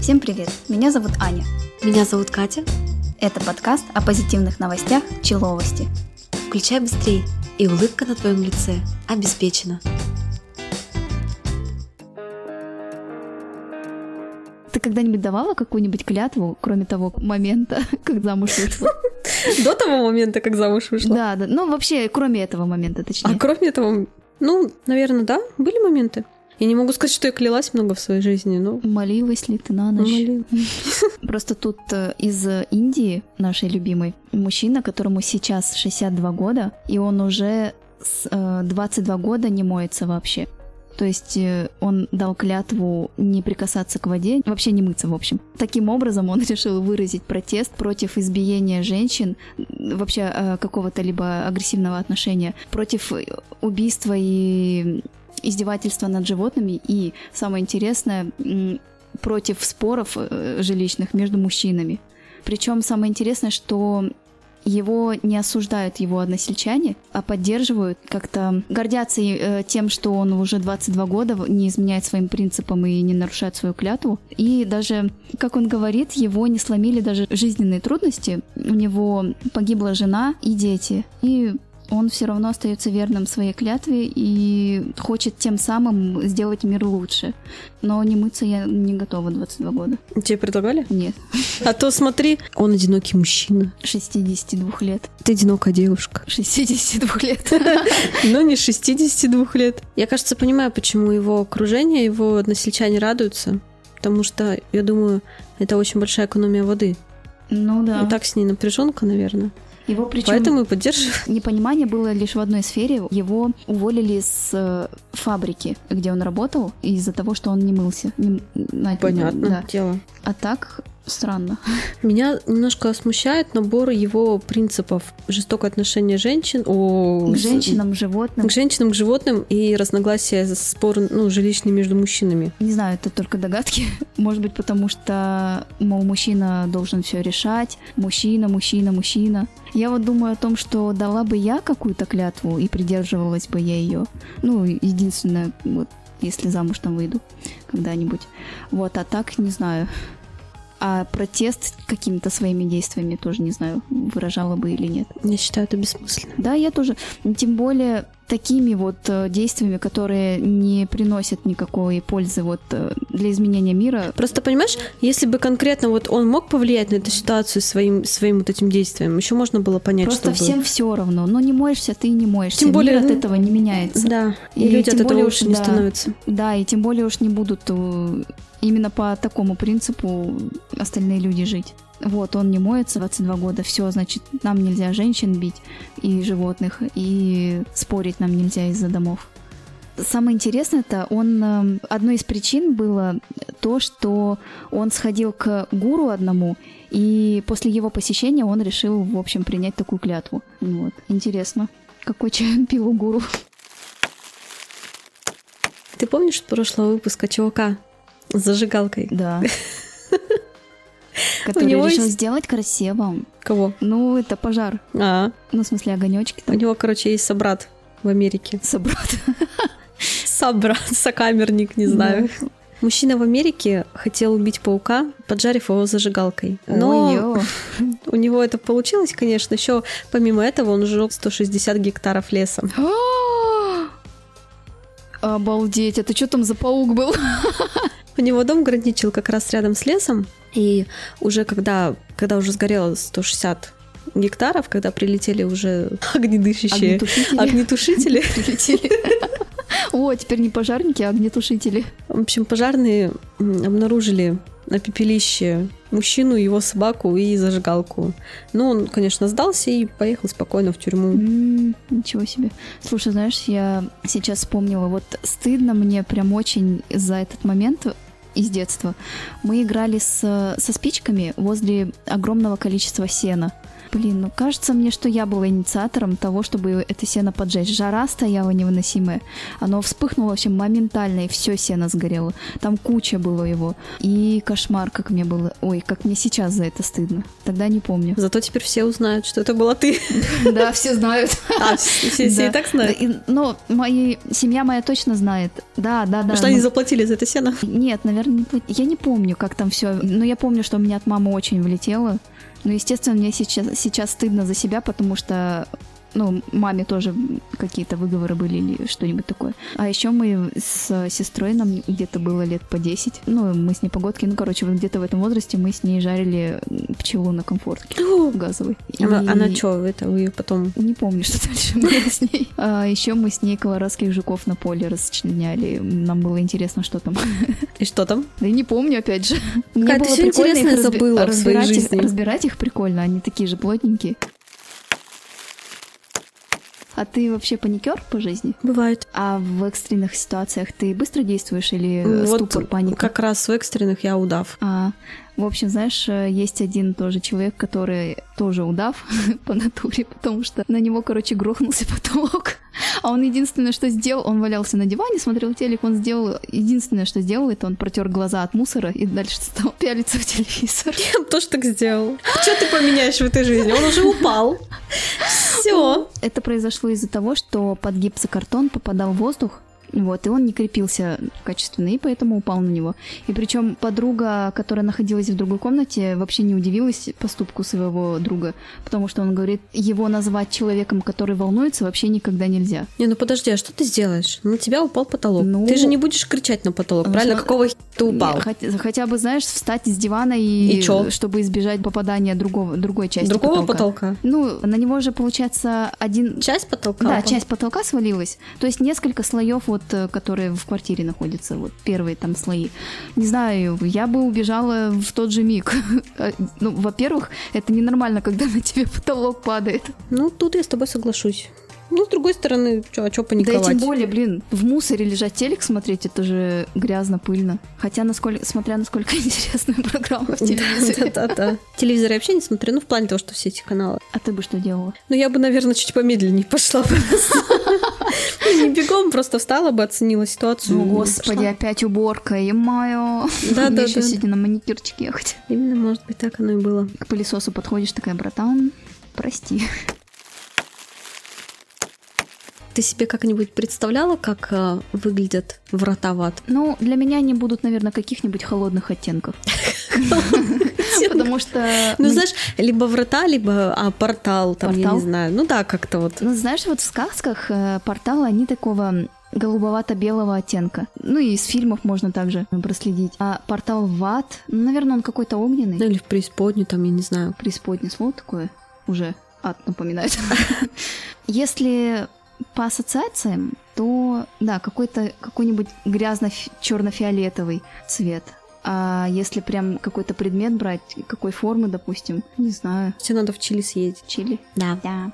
Всем привет! Меня зовут Аня. Меня зовут Катя. Это подкаст о позитивных новостях Человости. Включай быстрее, и улыбка на твоем лице обеспечена. Ты когда-нибудь давала какую-нибудь клятву, кроме того момента, как замуж вышла? До того момента, как замуж вышла? Да, да. Ну, вообще, кроме этого момента, точнее. А кроме этого, ну, наверное, да, были моменты. Я не могу сказать, что я клялась много в своей жизни, но... Молилась ли ты на ночь? Молилась. Просто тут э, из Индии, нашей любимой, мужчина, которому сейчас 62 года, и он уже с, э, 22 года не моется вообще. То есть э, он дал клятву не прикасаться к воде, вообще не мыться, в общем. Таким образом, он решил выразить протест против избиения женщин, вообще э, какого-то либо агрессивного отношения, против убийства и издевательства над животными и, самое интересное, против споров э, жилищных между мужчинами. Причем самое интересное, что его не осуждают его односельчане, а поддерживают, как-то гордятся э, тем, что он уже 22 года не изменяет своим принципам и не нарушает свою клятву. И даже, как он говорит, его не сломили даже жизненные трудности. У него погибла жена и дети. И он все равно остается верным своей клятве и хочет тем самым сделать мир лучше. Но не мыться я не готова 22 года. Тебе предлагали? Нет. А то смотри, он одинокий мужчина. 62 лет. Ты одинокая девушка. 62 лет. Но не 62 лет. Я, кажется, понимаю, почему его окружение, его односельчане радуются. Потому что, я думаю, это очень большая экономия воды. Ну да. И так с ней напряженка, наверное. Его причем Поэтому и поддерживаю. непонимание было лишь в одной сфере. Его уволили с э, фабрики, где он работал, из-за того, что он не мылся. Не- на- Понятно, Да. дело. А так странно. Меня немножко смущает набор его принципов. Жестокое отношение женщин, о, К женщинам, животным. к женщинам, к животным и разногласия, спор, ну, жилищный между мужчинами. Не знаю, это только догадки. Может быть, потому что, мол, мужчина должен все решать. Мужчина, мужчина, мужчина. Я вот думаю о том, что дала бы я какую-то клятву и придерживалась бы я ее. Ну, единственное, вот, если замуж там выйду когда-нибудь. Вот, а так не знаю. А протест какими-то своими действиями тоже не знаю, выражала бы или нет. Я считаю это бессмысленно. Да, я тоже. Тем более такими вот э, действиями, которые не приносят никакой пользы вот э, для изменения мира. Просто понимаешь, если бы конкретно вот он мог повлиять на эту ситуацию своим, своим вот этим действием, еще можно было понять, Просто что всем все равно. Но не моешься, ты и не моешься. Тем более, Мир от ну, этого не меняется. Да, и, И люди от этого лучше уж, не да. становятся. Да, и тем более уж не будут э, именно по такому принципу остальные люди жить. Вот, он не моется 22 года, все, значит, нам нельзя женщин бить и животных, и спорить нам нельзя из-за домов. Самое интересное это он э, одной из причин было то, что он сходил к гуру одному, и после его посещения он решил, в общем, принять такую клятву. Вот. Интересно, какой чай пил у гуру? Ты помнишь прошлого выпуска чувака с зажигалкой? Да. Который него решил есть- сделать красивым. Кого? Ну, это пожар. А, Ну, в смысле, огонечки у него, короче, есть собрат в Америке. Собрат. Собрат, сокамерник, не знаю. Мужчина в Америке хотел убить паука, поджарив его зажигалкой. Но Ой-ё. у него это получилось, конечно. Еще помимо этого он сжег 160 гектаров леса. Обалдеть, это что там за паук был? У него дом граничил как раз рядом с лесом, и уже когда, когда уже сгорело 160 гектаров, когда прилетели уже огнедышащие Огнетушители. огнетушители, Прилетели. О, теперь не пожарники, а огнетушители. в общем, пожарные обнаружили на пепелище мужчину, его собаку и зажигалку. Ну, он, конечно, сдался и поехал спокойно в тюрьму. М, Ничего себе. Слушай, знаешь, я сейчас вспомнила, вот стыдно мне прям очень за этот момент из детства. Мы играли с, со спичками возле огромного количества сена. Блин, ну кажется мне, что я была инициатором того, чтобы это сено поджечь. Жара стояла невыносимая. Оно вспыхнуло вообще моментально, и все сено сгорело. Там куча было его. И кошмар, как мне было. Ой, как мне сейчас за это стыдно. Тогда не помню. Зато теперь все узнают, что это была ты. Да, все знают. А, все и так знают. Но моя семья моя точно знает. Да, да, да. Что они заплатили за это сено? Нет, наверное, Я не помню, как там все. Но я помню, что у меня от мамы очень влетело. Ну, естественно, мне сейчас, сейчас стыдно за себя, потому что ну, маме тоже какие-то выговоры были или что-нибудь такое. А еще мы с сестрой, нам где-то было лет по 10, ну, мы с ней погодки, ну, короче, вот где-то в этом возрасте мы с ней жарили пчелу на комфортке газовой. Она, И... она что, это вы потом... Не помню, что дальше было с ней. А еще мы с ней колорадских жуков на поле расчленяли. Нам было интересно, что там. И что там? Да я не помню, опять же. Мне было прикольно их разби... разбирать, их, разбирать их прикольно, они такие же плотненькие. А ты вообще паникер по жизни? Бывает. А в экстренных ситуациях ты быстро действуешь или вот ступор, паника? Как раз в экстренных я удав. А, в общем, знаешь, э, есть один тоже человек, который тоже удав по натуре, потому что на него, короче, грохнулся потолок. А он единственное, что сделал, он валялся на диване, смотрел телек, он сделал, единственное, что сделал, это он протер глаза от мусора и дальше стал пялиться в телевизор. Я тоже так сделал. Что ты поменяешь в этой жизни? Он уже упал. Все. Это произошло из-за того, что под гипсокартон попадал воздух, вот, и он не крепился качественно, и поэтому упал на него. И причем подруга, которая находилась в другой комнате, вообще не удивилась поступку своего друга, потому что он говорит, его назвать человеком, который волнуется, вообще никогда нельзя. Не, ну подожди, а что ты сделаешь? На тебя упал потолок. Ну, ты же не будешь кричать на потолок, ну, правильно? Какого ты упал? Хотя, хотя бы, знаешь, встать с дивана и, и чё? чтобы избежать попадания другого, другой части Другого потолка. потолка? Ну, на него же, получается, один... Часть потолка? Да, часть потолка свалилась. То есть несколько слоев вот вот, э, которые в квартире находятся, вот первые там слои. Не знаю, я бы убежала в тот же миг. Э, ну, во-первых, это ненормально, когда на тебе потолок падает. Ну, тут я с тобой соглашусь. Ну, с другой стороны, чё, а чё паниковать? Да и тем более, блин, в мусоре лежать телек смотреть, это же грязно, пыльно. Хотя, насколько, смотря насколько интересная программа в телевизоре. Да-да-да. Телевизор я вообще не смотрю, ну, в плане того, что все эти каналы. А ты бы что делала? Ну, я бы, наверное, чуть помедленнее пошла бы. Ну, не бегом, просто встала бы, оценила ситуацию. Господи, опять уборка, и мое. Да, да, еще сегодня на маникюрчик ехать. Именно, может быть, так оно и было. К пылесосу подходишь, такая, братан, прости. Ты себе как-нибудь представляла, как э, выглядят врата в ад? Ну, для меня они будут, наверное, каких-нибудь холодных оттенков. Потому что... Ну, знаешь, либо врата, либо а, портал, там, я не знаю. Ну да, как-то вот. Ну, знаешь, вот в сказках э, порталы, они такого голубовато-белого оттенка. Ну и из фильмов можно также проследить. А портал в ад, ну, наверное, он какой-то огненный. Ну или в преисподнюю, там, я не знаю. Преисподнее слово такое уже ад напоминает. Если по ассоциациям, то да, какой-то какой-нибудь грязно-черно-фиолетовый цвет. А если прям какой-то предмет брать, какой формы, допустим, не знаю. Тебе надо в Чили съездить. Чили? Да. Да.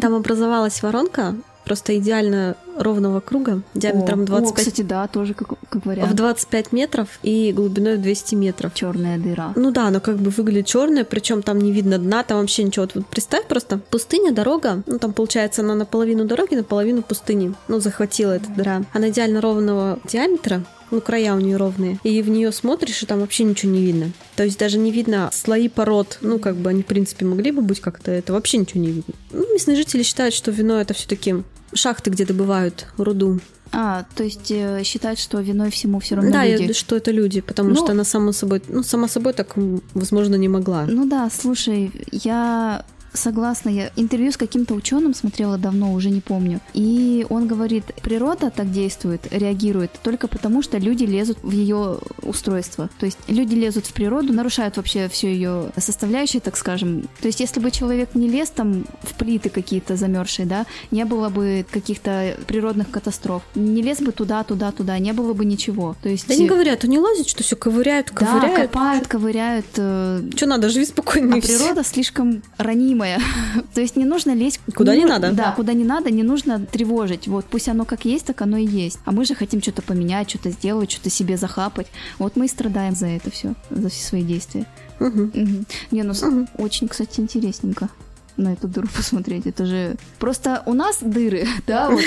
Там образовалась воронка, просто идеально ровного круга, диаметром о, 25... О, кстати, да, тоже как, как вариант. В 25 метров и глубиной в 200 метров. Черная дыра. Ну да, но как бы выглядит черная, причем там не видно дна, там вообще ничего. Вот, вот представь просто, пустыня, дорога, ну там получается она наполовину дороги, наполовину пустыни. Ну, захватила эта дыра. Она идеально ровного диаметра, ну, края у нее ровные. И в нее смотришь, и там вообще ничего не видно. То есть даже не видно слои пород. Ну, как бы они, в принципе, могли бы быть как-то, это вообще ничего не видно. Ну, местные жители считают, что вино это все-таки шахты, где добывают руду. А, то есть э, считают, что виной всему все равно да, люди. Да, что это люди, потому ну, что она сама собой, ну, сама собой так, возможно, не могла. Ну да, слушай, я Согласна, я интервью с каким-то ученым смотрела давно, уже не помню. И он говорит, природа так действует, реагирует только потому, что люди лезут в ее устройство. То есть люди лезут в природу, нарушают вообще все ее составляющие, так скажем. То есть если бы человек не лез там в плиты какие-то замерзшие, да, не было бы каких-то природных катастроф. Не лез бы туда, туда, туда, не было бы ничего. То есть... Да не говорят, они лазят, что все ковыряют, ковыряют. Да, копают, ковыряют. Э, что надо, живи спокойно. А природа слишком ранима любимое. То есть не нужно лезть... Куда не надо. Да, куда не надо, не нужно тревожить. Вот пусть оно как есть, так оно и есть. А мы же хотим что-то поменять, что-то сделать, что-то себе захапать. Вот мы и страдаем за это все, за все свои действия. Не, ну очень, кстати, интересненько на эту дыру посмотреть. Это же просто у нас дыры, да, вот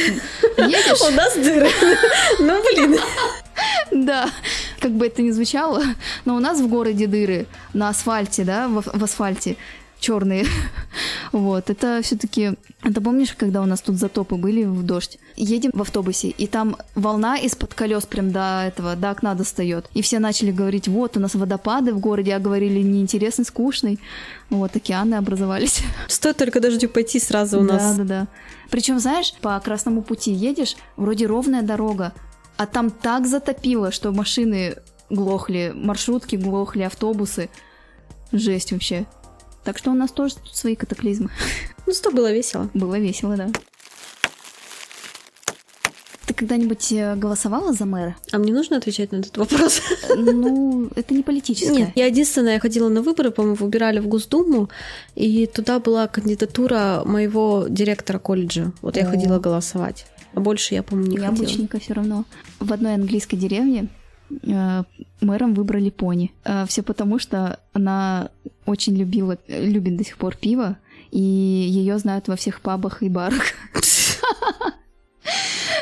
едешь, У нас дыры. Ну, блин. да, как бы это ни звучало, но у нас в городе дыры на асфальте, да, в, в асфальте черные. Вот, это все-таки... Ты помнишь, когда у нас тут затопы были в дождь? Едем в автобусе, и там волна из-под колес прям до этого, до окна достает. И все начали говорить, вот, у нас водопады в городе, а говорили, неинтересный, скучный. Вот, океаны образовались. Стоит только дождю пойти, сразу у нас Да, да, да. Причем, знаешь, по Красному пути едешь, вроде ровная дорога, а там так затопило, что машины глохли, маршрутки глохли, автобусы. Жесть вообще. Так что у нас тоже тут свои катаклизмы. Ну, что было весело. Было весело, да. Ты когда-нибудь э, голосовала за мэра? А мне нужно отвечать на этот вопрос? Ну, это не политическое. Нет, я единственная ходила на выборы, по-моему, выбирали в Госдуму, и туда была кандидатура моего директора колледжа. Вот я О. ходила голосовать. А больше я, по-моему, не ходила. Необычненько все равно. В одной английской деревне э, мэром выбрали пони. все потому, что она очень любила, любит до сих пор пиво, и ее знают во всех пабах и барах.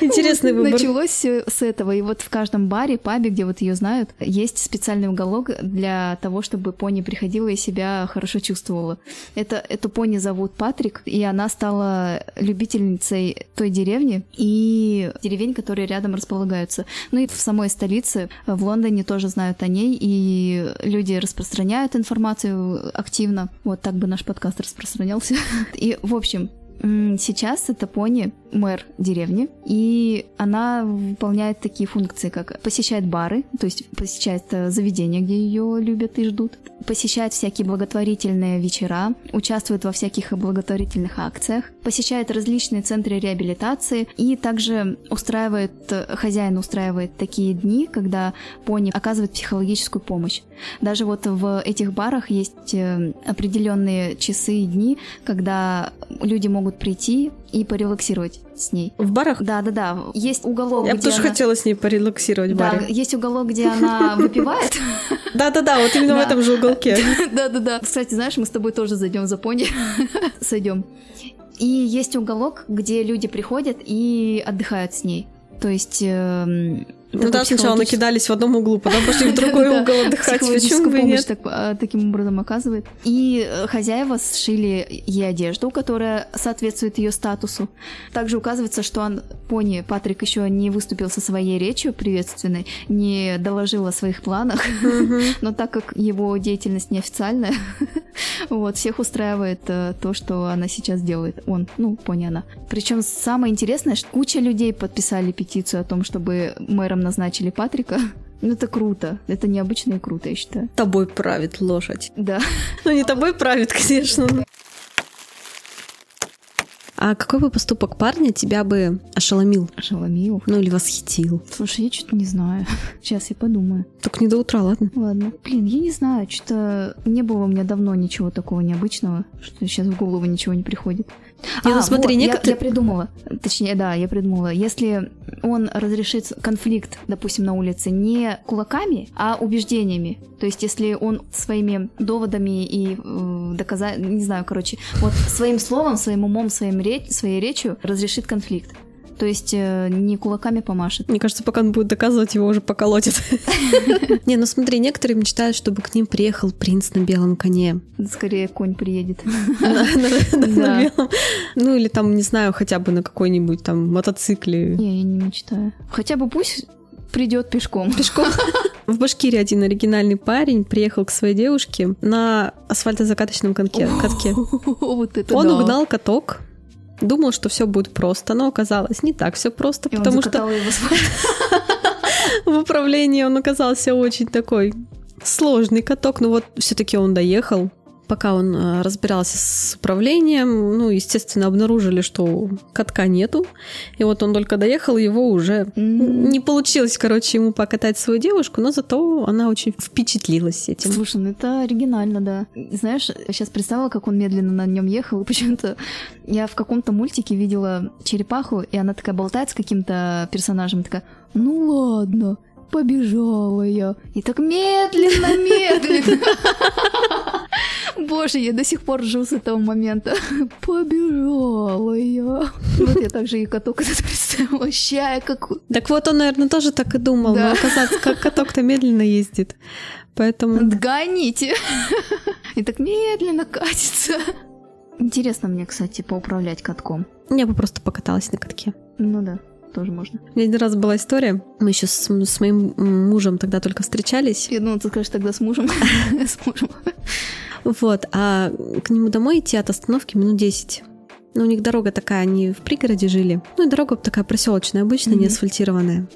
Интересный выбор. Началось все с этого. И вот в каждом баре, пабе, где вот ее знают, есть специальный уголок для того, чтобы пони приходила и себя хорошо чувствовала. Это, эту пони зовут Патрик, и она стала любительницей той деревни и деревень, которые рядом располагаются. Ну и в самой столице, в Лондоне тоже знают о ней, и люди распространяют информацию активно. Вот так бы наш подкаст распространялся. И, в общем, Сейчас это пони мэр деревни, и она выполняет такие функции, как посещает бары, то есть посещает э, заведения, где ее любят и ждут, посещает всякие благотворительные вечера, участвует во всяких благотворительных акциях, посещает различные центры реабилитации и также устраивает, э, хозяин устраивает такие дни, когда пони оказывает психологическую помощь. Даже вот в этих барах есть э, определенные часы и дни, когда люди могут прийти и порелаксировать с ней. В барах? Да, да, да. Есть уголок, Я бы где тоже она... хотела с ней порелаксировать в Да, баре. есть уголок, где она выпивает. Да-да-да, вот именно в этом же уголке. Да, да, да. Кстати, знаешь, мы с тобой тоже зайдем за пони. Сойдем. И есть уголок, где люди приходят и отдыхают с ней. То есть... Ну да, сначала накидались в одном углу, потом пошли в другой угол отдыхать. Почему бы нет? а, таким образом оказывает. И э, хозяева сшили ей одежду, которая соответствует ее статусу. Также указывается, что он, пони Патрик еще не выступил со своей речью приветственной, не доложил о своих планах, но так как его деятельность неофициальная, вот, всех устраивает э, то, что она сейчас делает. Он, ну, пони она. Причем самое интересное, что куча людей подписали петицию о том, чтобы мэром назначили Патрика. Ну, это круто. Это необычно и круто, я считаю. Тобой правит лошадь. Да. Ну, не тобой правит, конечно. А какой бы поступок парня тебя бы ошеломил? Ошеломил. Ну, или восхитил? Слушай, я что-то не знаю. Сейчас я подумаю. Только не до утра, ладно? Ладно. Блин, я не знаю, что-то не было у меня давно ничего такого необычного, что сейчас в голову ничего не приходит. Не, ну смотри, вот, я- некоторые- я, придумала. Точнее, да, я придумала. Если он разрешит конфликт, допустим, на улице не кулаками, а убеждениями. То есть, если он своими доводами и э, доказа... не знаю, короче, вот своим словом, своим умом, своим ре- своей речью разрешит конфликт. То есть э, не кулаками помашет. Мне кажется, пока он будет доказывать, его уже поколотят. Не, ну смотри, некоторые мечтают, чтобы к ним приехал принц на белом коне. Скорее конь приедет. Ну или там, не знаю, хотя бы на какой-нибудь там мотоцикле. Не, я не мечтаю. Хотя бы пусть придет пешком. Пешком. В Башкирии один оригинальный парень приехал к своей девушке на асфальтозакаточном конке- катке. Вот это Он угнал каток, думал, что все будет просто, но оказалось не так все просто, И потому что в управлении он оказался очень такой сложный каток, но вот все-таки он доехал, Пока он э, разбирался с управлением, ну, естественно, обнаружили, что катка нету. И вот он только доехал, его уже М. не получилось, короче, ему покатать свою девушку, но зато она очень впечатлилась этим. Слушай, ну это оригинально, да. Знаешь, сейчас представила, как он медленно на нем ехал, и почему-то я в каком-то мультике видела черепаху, и она такая болтает с каким-то персонажем, такая, ну ладно, побежала я. И так медленно, медленно. Боже, я до сих пор ржу с этого момента. Побежала я. Вот я также и каток этот представила. Ща как... Так вот он, наверное, тоже так и думал, Да. но оказаться, как каток-то медленно ездит. Поэтому Дгоните. И так медленно катится. Интересно мне, кстати, поуправлять катком. я бы просто покаталась на катке. Ну да, тоже можно. У меня один раз была история. Мы еще с, с моим мужем тогда только встречались. Я думала, ты скажешь тогда с мужем. С мужем. Вот, а к нему домой идти от остановки минут 10. Ну, у них дорога такая, они в пригороде жили. Ну, и дорога такая проселочная, обычная, не Мгм. асфальтированная.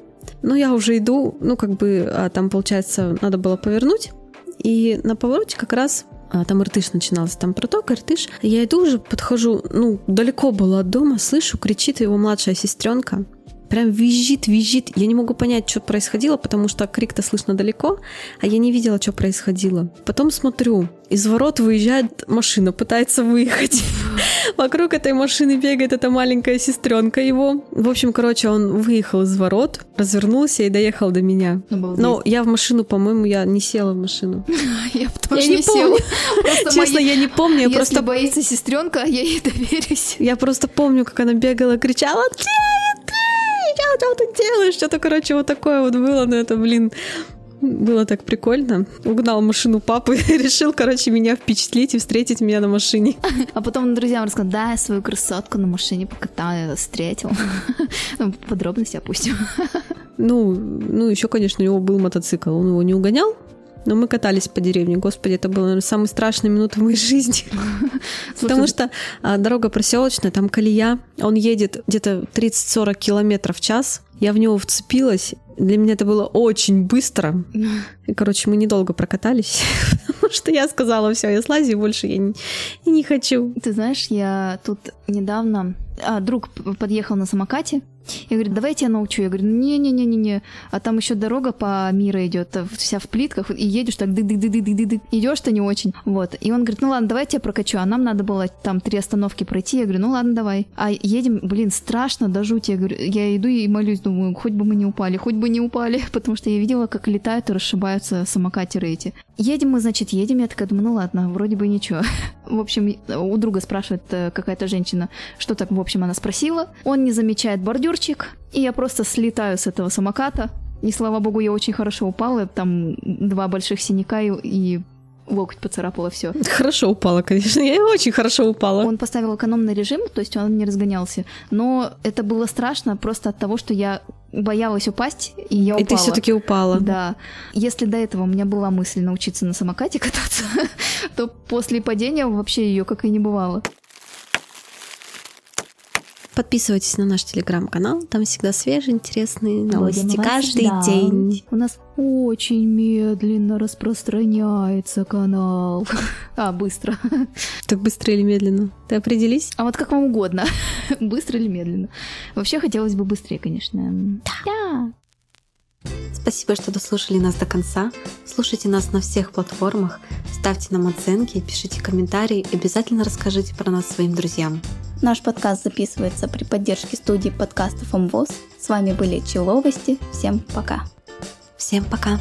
Ну, я уже иду, ну, как бы, а там, получается, надо было повернуть. И на повороте как раз а, там Иртыш начинался, там проток, Иртыш. Я иду уже, подхожу, ну, далеко было от дома, слышу, кричит его младшая сестренка. Прям визжит, визжит. Я не могу понять, что происходило, потому что крик-то слышно далеко, а я не видела, что происходило. Потом смотрю, из ворот выезжает машина, пытается выехать. Вокруг этой машины бегает эта маленькая сестренка его. В общем, короче, он выехал из ворот, развернулся и доехал до меня. Обалдеть. Но я в машину, по-моему, я не села в машину. я тоже Я не не села. Честно, я не помню, Если просто боится сестренка, я ей доверюсь. Я просто помню, как она бегала, кричала «Ты, ты, что, ты делаешь?» Что-то, короче, вот такое вот было, но это, блин, было так прикольно. Угнал машину папы решил, короче, меня впечатлить и встретить меня на машине. А потом друзьям рассказал, да, я свою красотку на машине покатал, я встретил. Ну, Подробности опустим. Ну, ну, еще, конечно, у него был мотоцикл, он его не угонял, но мы катались по деревне. Господи, это было, наверное, самые страшные минуты в моей жизни. Потому что а, дорога проселочная, там колея, он едет где-то 30-40 километров в час. Я в него вцепилась. Для меня это было очень быстро. И, короче, мы недолго прокатались, потому что я сказала, все, я слазю, больше я не, не хочу. Ты знаешь, я тут недавно... А, друг подъехал на самокате. Я говорю, давайте я научу. Я говорю, не-не-не-не-не. А там еще дорога по миру идет, а, вся в плитках, и едешь так дык дык дык дык дык дык Идешь-то не очень. Вот. И он говорит, ну ладно, давайте я прокачу. А нам надо было там три остановки пройти. Я говорю, ну ладно, давай. А едем, блин, страшно до жути. Я говорю, я иду и молюсь, думаю, хоть бы мы не упали, хоть бы не упали. Потому что я видела, как летают и расшибаются самокатеры эти. Едем мы, значит, едем. Я такая думаю, ну ладно, вроде бы ничего. В общем, у друга спрашивает э, какая-то женщина, что так, в общем, она спросила. Он не замечает бордюрчик, и я просто слетаю с этого самоката. И слава богу, я очень хорошо упала. Там два больших синяка и, и локоть поцарапала все. Хорошо упала, конечно. Я очень хорошо упала. Он поставил экономный режим, то есть он не разгонялся. Но это было страшно просто от того, что я боялась упасть, и я И упала. ты все-таки упала. Да. Если до этого у меня была мысль научиться на самокате кататься, то после падения вообще ее как и не бывало. Подписывайтесь на наш телеграм-канал, там всегда свежие, интересные новости Будем вас каждый ждать. день. У нас очень медленно распространяется канал. А, быстро. Так быстро или медленно? Ты определись? А вот как вам угодно. Быстро или медленно. Вообще хотелось бы быстрее, конечно. Да. Спасибо, что дослушали нас до конца. Слушайте нас на всех платформах, ставьте нам оценки, пишите комментарии и обязательно расскажите про нас своим друзьям. Наш подкаст записывается при поддержке студии подкастов МВОЗ. С вами были Человости. Всем пока. Всем пока!